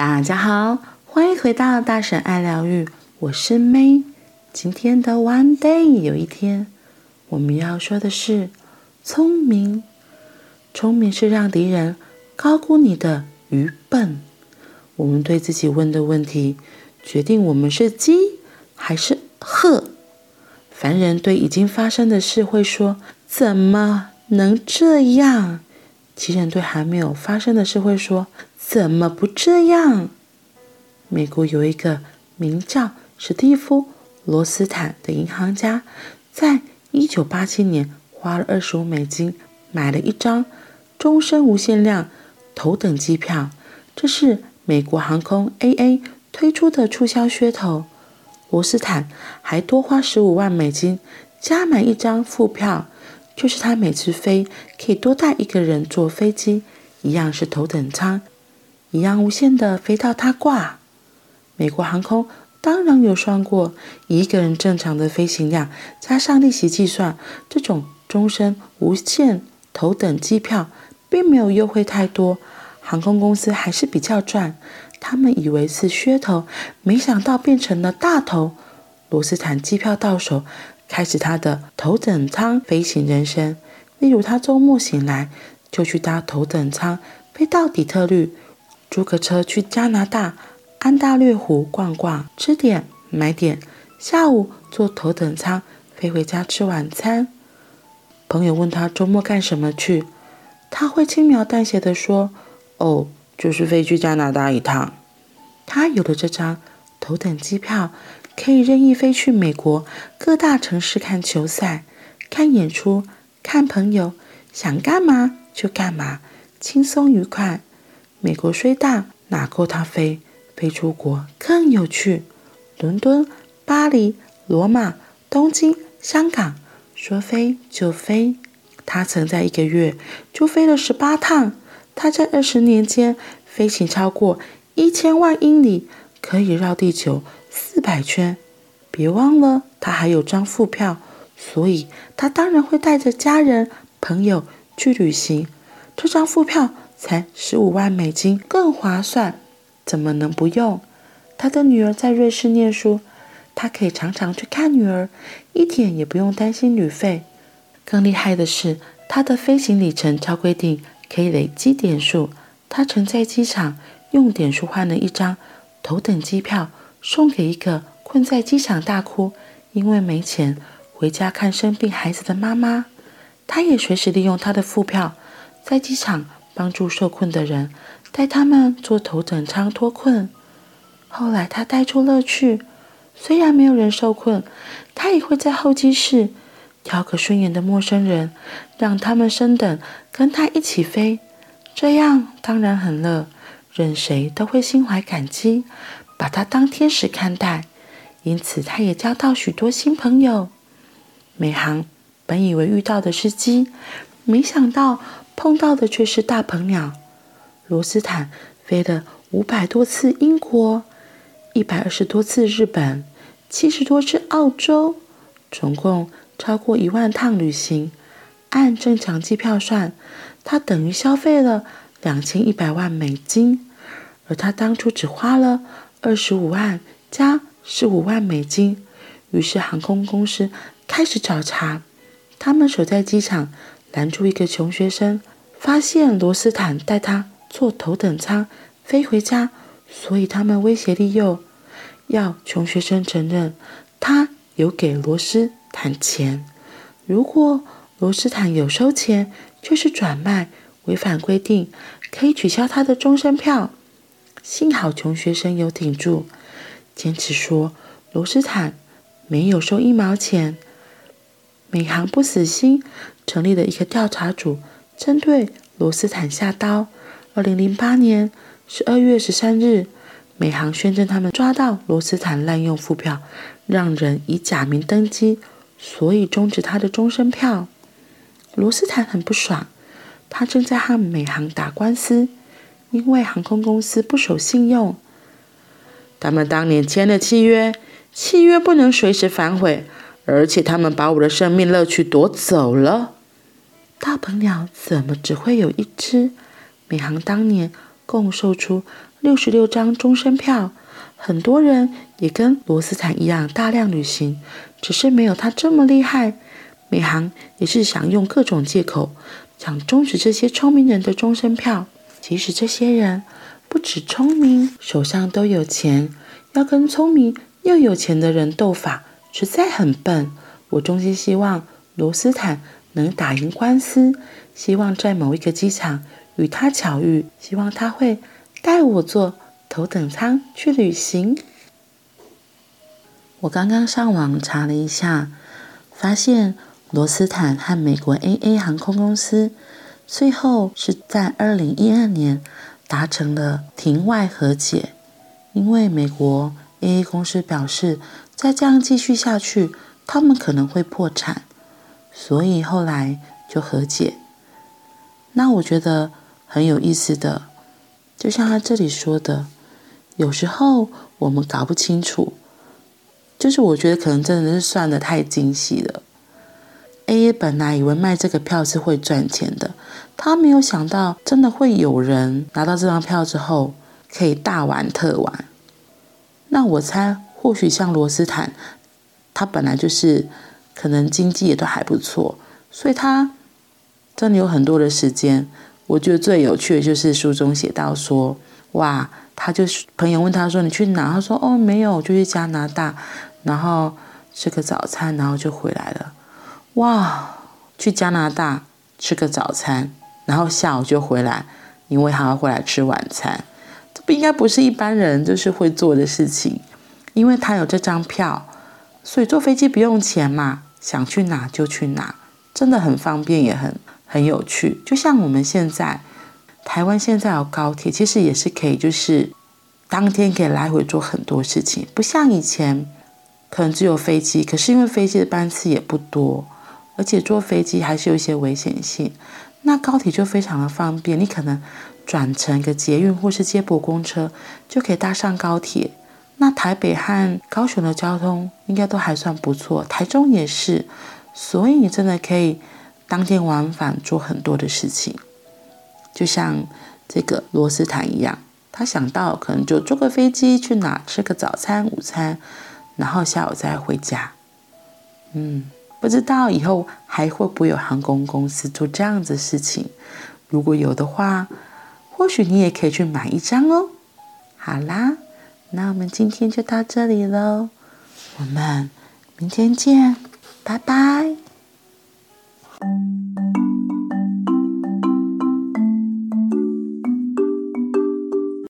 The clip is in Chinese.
大家好，欢迎回到大婶爱疗愈，我是 May。今天的 One Day 有一天，我们要说的是聪明。聪明是让敌人高估你的愚笨。我们对自己问的问题，决定我们是鸡还是鹤。凡人对已经发生的事会说：“怎么能这样？”奇人对还没有发生的事会说：“怎么不这样？”美国有一个名叫史蒂夫·罗斯坦的银行家，在一九八七年花了二十五美金买了一张终身无限量头等机票。这是美国航空 AA 推出的促销噱头。罗斯坦还多花十五万美金加买一张副票。就是他每次飞可以多带一个人坐飞机，一样是头等舱，一样无限的飞到他挂。美国航空当然有算过，一个人正常的飞行量加上利息计算，这种终身无限头等机票并没有优惠太多，航空公司还是比较赚。他们以为是噱头，没想到变成了大头。罗斯坦机票到手。开始他的头等舱飞行人生，例如他周末醒来就去搭头等舱飞到底特律，租个车去加拿大安大略湖逛逛，吃点买点，下午坐头等舱飞回家吃晚餐。朋友问他周末干什么去，他会轻描淡写地说：“哦，就是飞去加拿大一趟。”他有了这张头等机票。可以任意飞去美国各大城市看球赛、看演出、看朋友，想干嘛就干嘛，轻松愉快。美国虽大，哪够他飞？飞出国更有趣。伦敦、巴黎、罗马、东京、香港，说飞就飞。他曾在一个月就飞了十八趟。他在二十年间飞行超过一千万英里，可以绕地球。四百圈，别忘了他还有张副票，所以他当然会带着家人朋友去旅行。这张副票才十五万美金，更划算，怎么能不用？他的女儿在瑞士念书，他可以常常去看女儿，一点也不用担心旅费。更厉害的是，他的飞行里程超规定，可以累积点数。他曾在机场用点数换了一张头等机票。送给一个困在机场大哭，因为没钱回家看生病孩子的妈妈。他也随时利用他的副票，在机场帮助受困的人，带他们坐头等舱脱困。后来他带出乐趣，虽然没有人受困，他也会在候机室挑个顺眼的陌生人，让他们升等，跟他一起飞。这样当然很乐，任谁都会心怀感激。把他当天使看待，因此他也交到许多新朋友。美航本以为遇到的是鸡，没想到碰到的却是大鹏鸟。罗斯坦飞了五百多次英国，一百二十多次日本，七十多次澳洲，总共超过一万趟旅行。按正常机票算，他等于消费了两千一百万美金，而他当初只花了。二十五万加十五万美金，于是航空公司开始找茬。他们守在机场，拦住一个穷学生，发现罗斯坦带他坐头等舱飞回家，所以他们威胁利诱，要穷学生承认他有给罗斯坦钱。如果罗斯坦有收钱，就是转卖，违反规定，可以取消他的终身票。幸好穷学生有挺住，坚持说罗斯坦没有收一毛钱。美航不死心，成立了一个调查组，针对罗斯坦下刀。二零零八年十二月十三日，美航宣称他们抓到罗斯坦滥用副票，让人以假名登机，所以终止他的终身票。罗斯坦很不爽，他正在和美航打官司。因为航空公司不守信用，他们当年签了契约，契约不能随时反悔，而且他们把我的生命乐趣夺走了。大鹏鸟怎么只会有一只？美航当年共售出六十六张终身票。很多人也跟罗斯坦一样大量旅行，只是没有他这么厉害。美行也是想用各种借口，想终止这些聪明人的终身票。其实这些人不止聪明，手上都有钱，要跟聪明又有钱的人斗法，实在很笨。我衷心希望罗斯坦能打赢官司，希望在某一个机场与他巧遇，希望他会带我坐头等舱去旅行。我刚刚上网查了一下，发现罗斯坦和美国 AA 航空公司最后是在二零一二年达成了庭外和解，因为美国 AA 公司表示，再这样继续下去，他们可能会破产，所以后来就和解。那我觉得很有意思的，就像他这里说的。有时候我们搞不清楚，就是我觉得可能真的是算得太精细了。AA 本来以为卖这个票是会赚钱的，他没有想到真的会有人拿到这张票之后可以大玩特玩。那我猜，或许像罗斯坦，他本来就是可能经济也都还不错，所以他真的有很多的时间。我觉得最有趣的就是书中写到说，哇。他就是朋友问他说：“你去哪？”他说：“哦，没有，就去加拿大，然后吃个早餐，然后就回来了。”哇，去加拿大吃个早餐，然后下午就回来，因为还要回来吃晚餐。这不应该不是一般人就是会做的事情，因为他有这张票，所以坐飞机不用钱嘛，想去哪就去哪，真的很方便，也很很有趣。就像我们现在。台湾现在有高铁，其实也是可以，就是当天可以来回做很多事情，不像以前可能只有飞机。可是因为飞机的班次也不多，而且坐飞机还是有一些危险性。那高铁就非常的方便，你可能转乘个捷运或是接驳公车，就可以搭上高铁。那台北和高雄的交通应该都还算不错，台中也是，所以你真的可以当天往返做很多的事情。就像这个罗斯坦一样，他想到可能就坐个飞机去哪吃个早餐、午餐，然后下午再回家。嗯，不知道以后还会不会有航空公司做这样子的事情？如果有的话，或许你也可以去买一张哦。好啦，那我们今天就到这里喽，我们明天见，拜拜。